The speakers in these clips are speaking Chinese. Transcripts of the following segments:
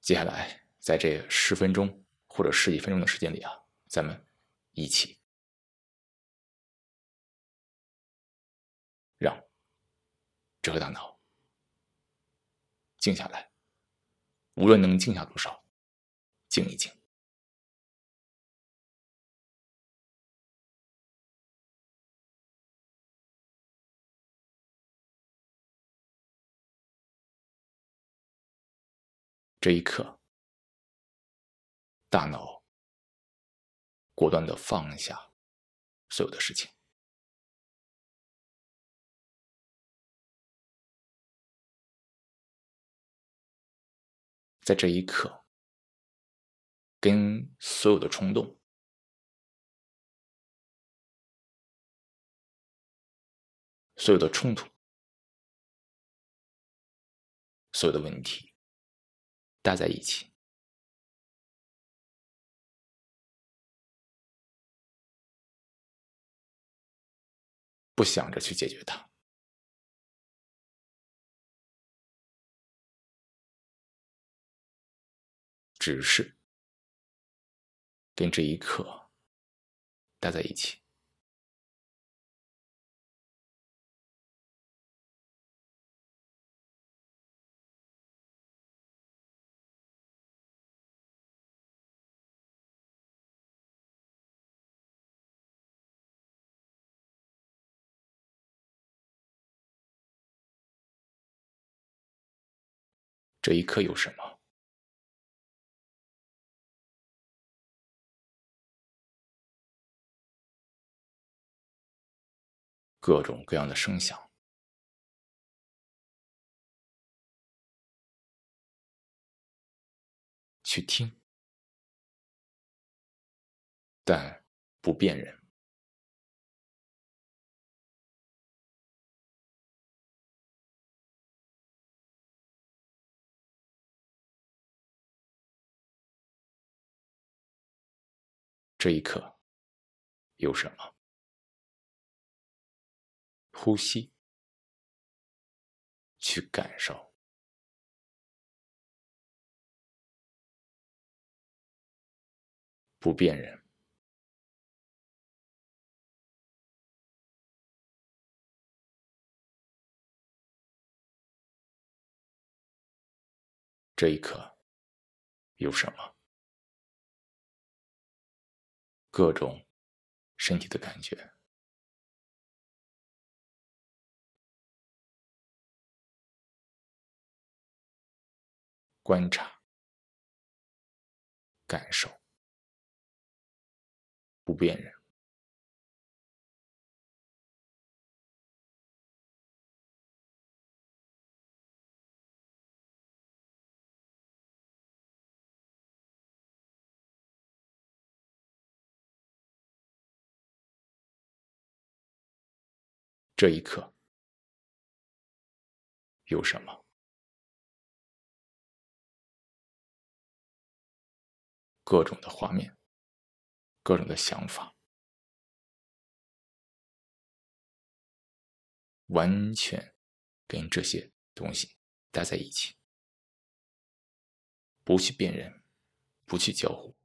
接下来，在这十分钟或者十几分钟的时间里啊，咱们一起让这个大脑静下来，无论能静下多少，静一静。这一刻，大脑果断的放下所有的事情，在这一刻，跟所有的冲动、所有的冲突、所有的问题。待在一起，不想着去解决它，只是跟这一刻待在一起。这一刻有什么？各种各样的声响，去听，但不辨认。这一刻有什么？呼吸，去感受，不辨认。这一刻有什么？各种身体的感觉，观察、感受，不辨认。这一刻有什么？各种的画面，各种的想法，完全跟这些东西待在一起，不去辨认，不去交互。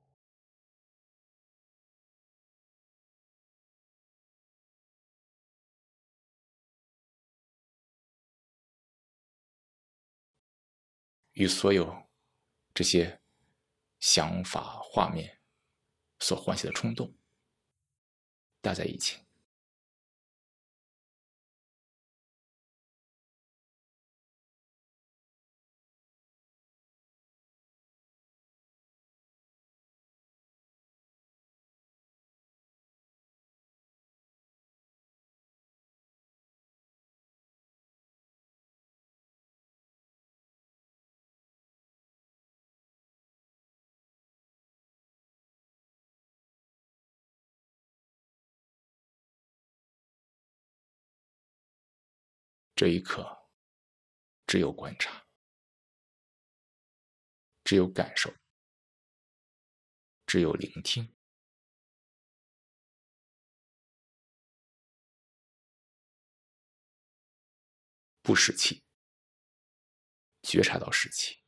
与所有这些想法、画面所唤起的冲动搭在一起，这一刻，只有观察，只有感受，只有聆听，不使气，觉察到使气。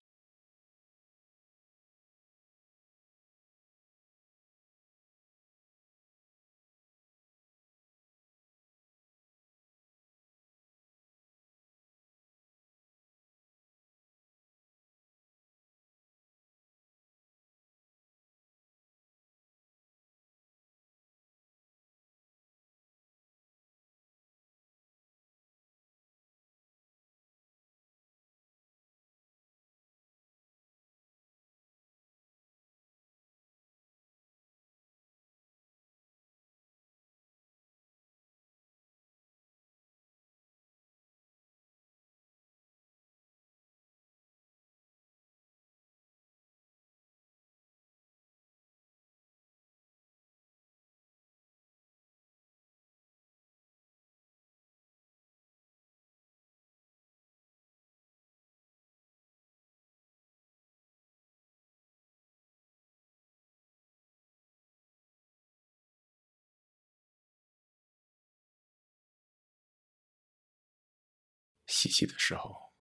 吸气的时候，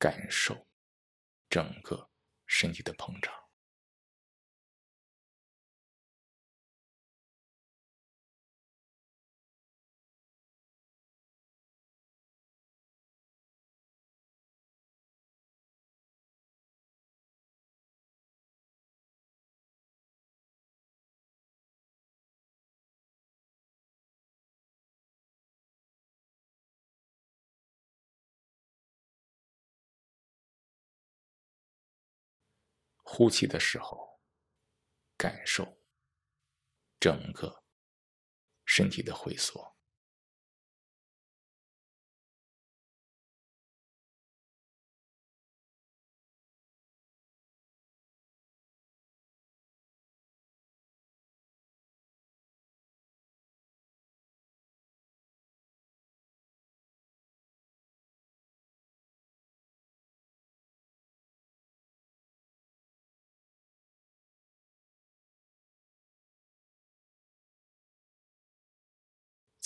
感受整个身体的膨胀。呼气的时候，感受整个身体的回缩。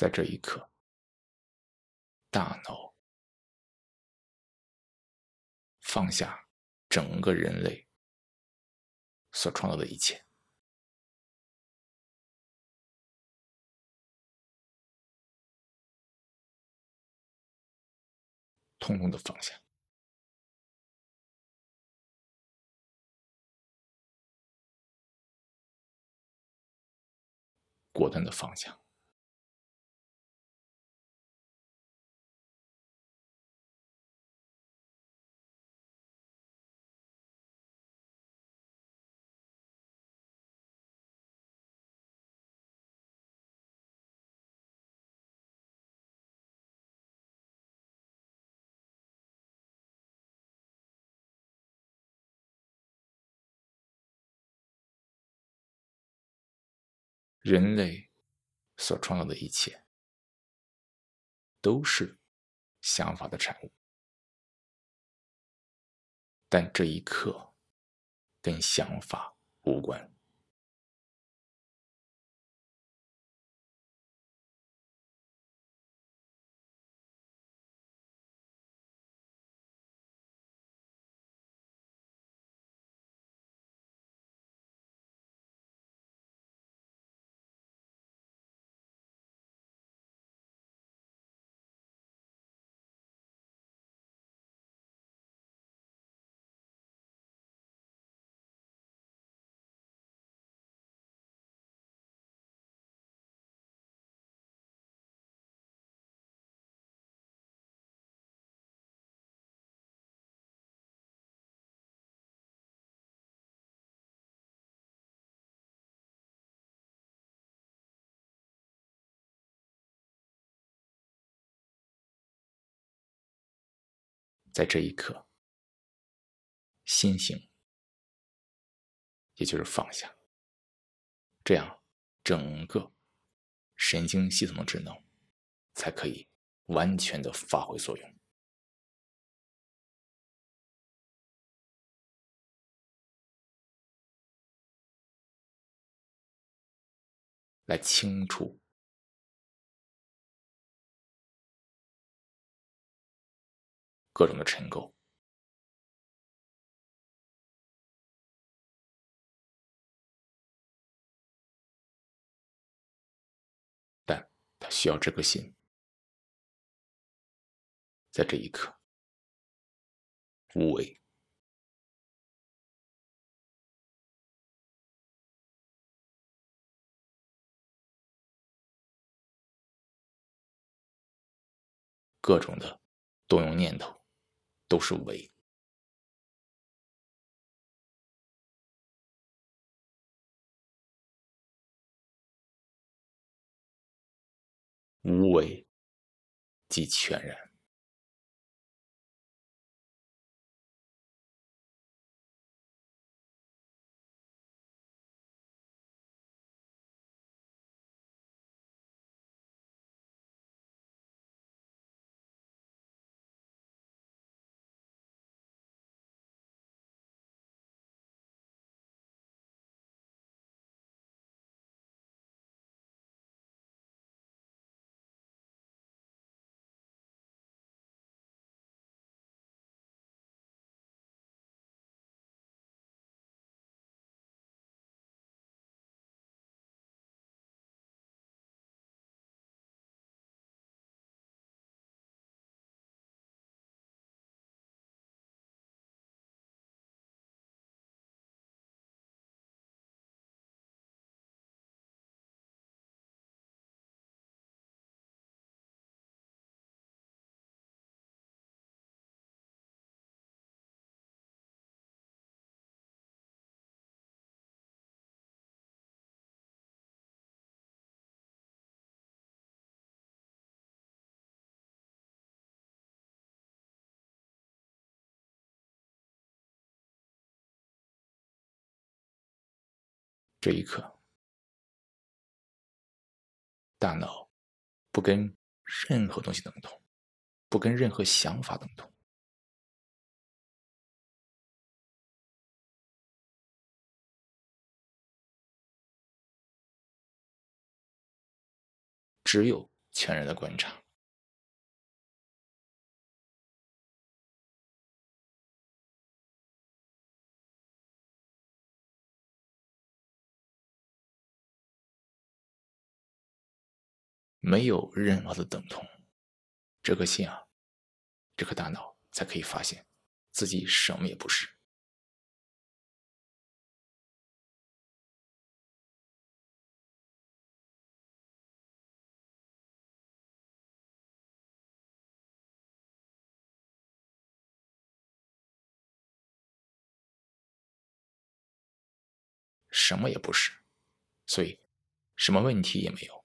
在这一刻，大脑放下整个人类所创造的一切，通通的放下，果断的放下。人类所创造的一切，都是想法的产物，但这一刻跟想法无关。在这一刻，心行，也就是放下，这样整个神经系统的职能才可以完全的发挥作用，来清除。各种的尘垢，但他需要这颗心，在这一刻无为，各种的动用念头。都是为无为，即全然。这一刻，大脑不跟任何东西等同，不跟任何想法等同，只有全然的观察。没有任何的等同，这颗心啊，这颗大脑才可以发现自己什么也不是，什么也不是，所以什么问题也没有。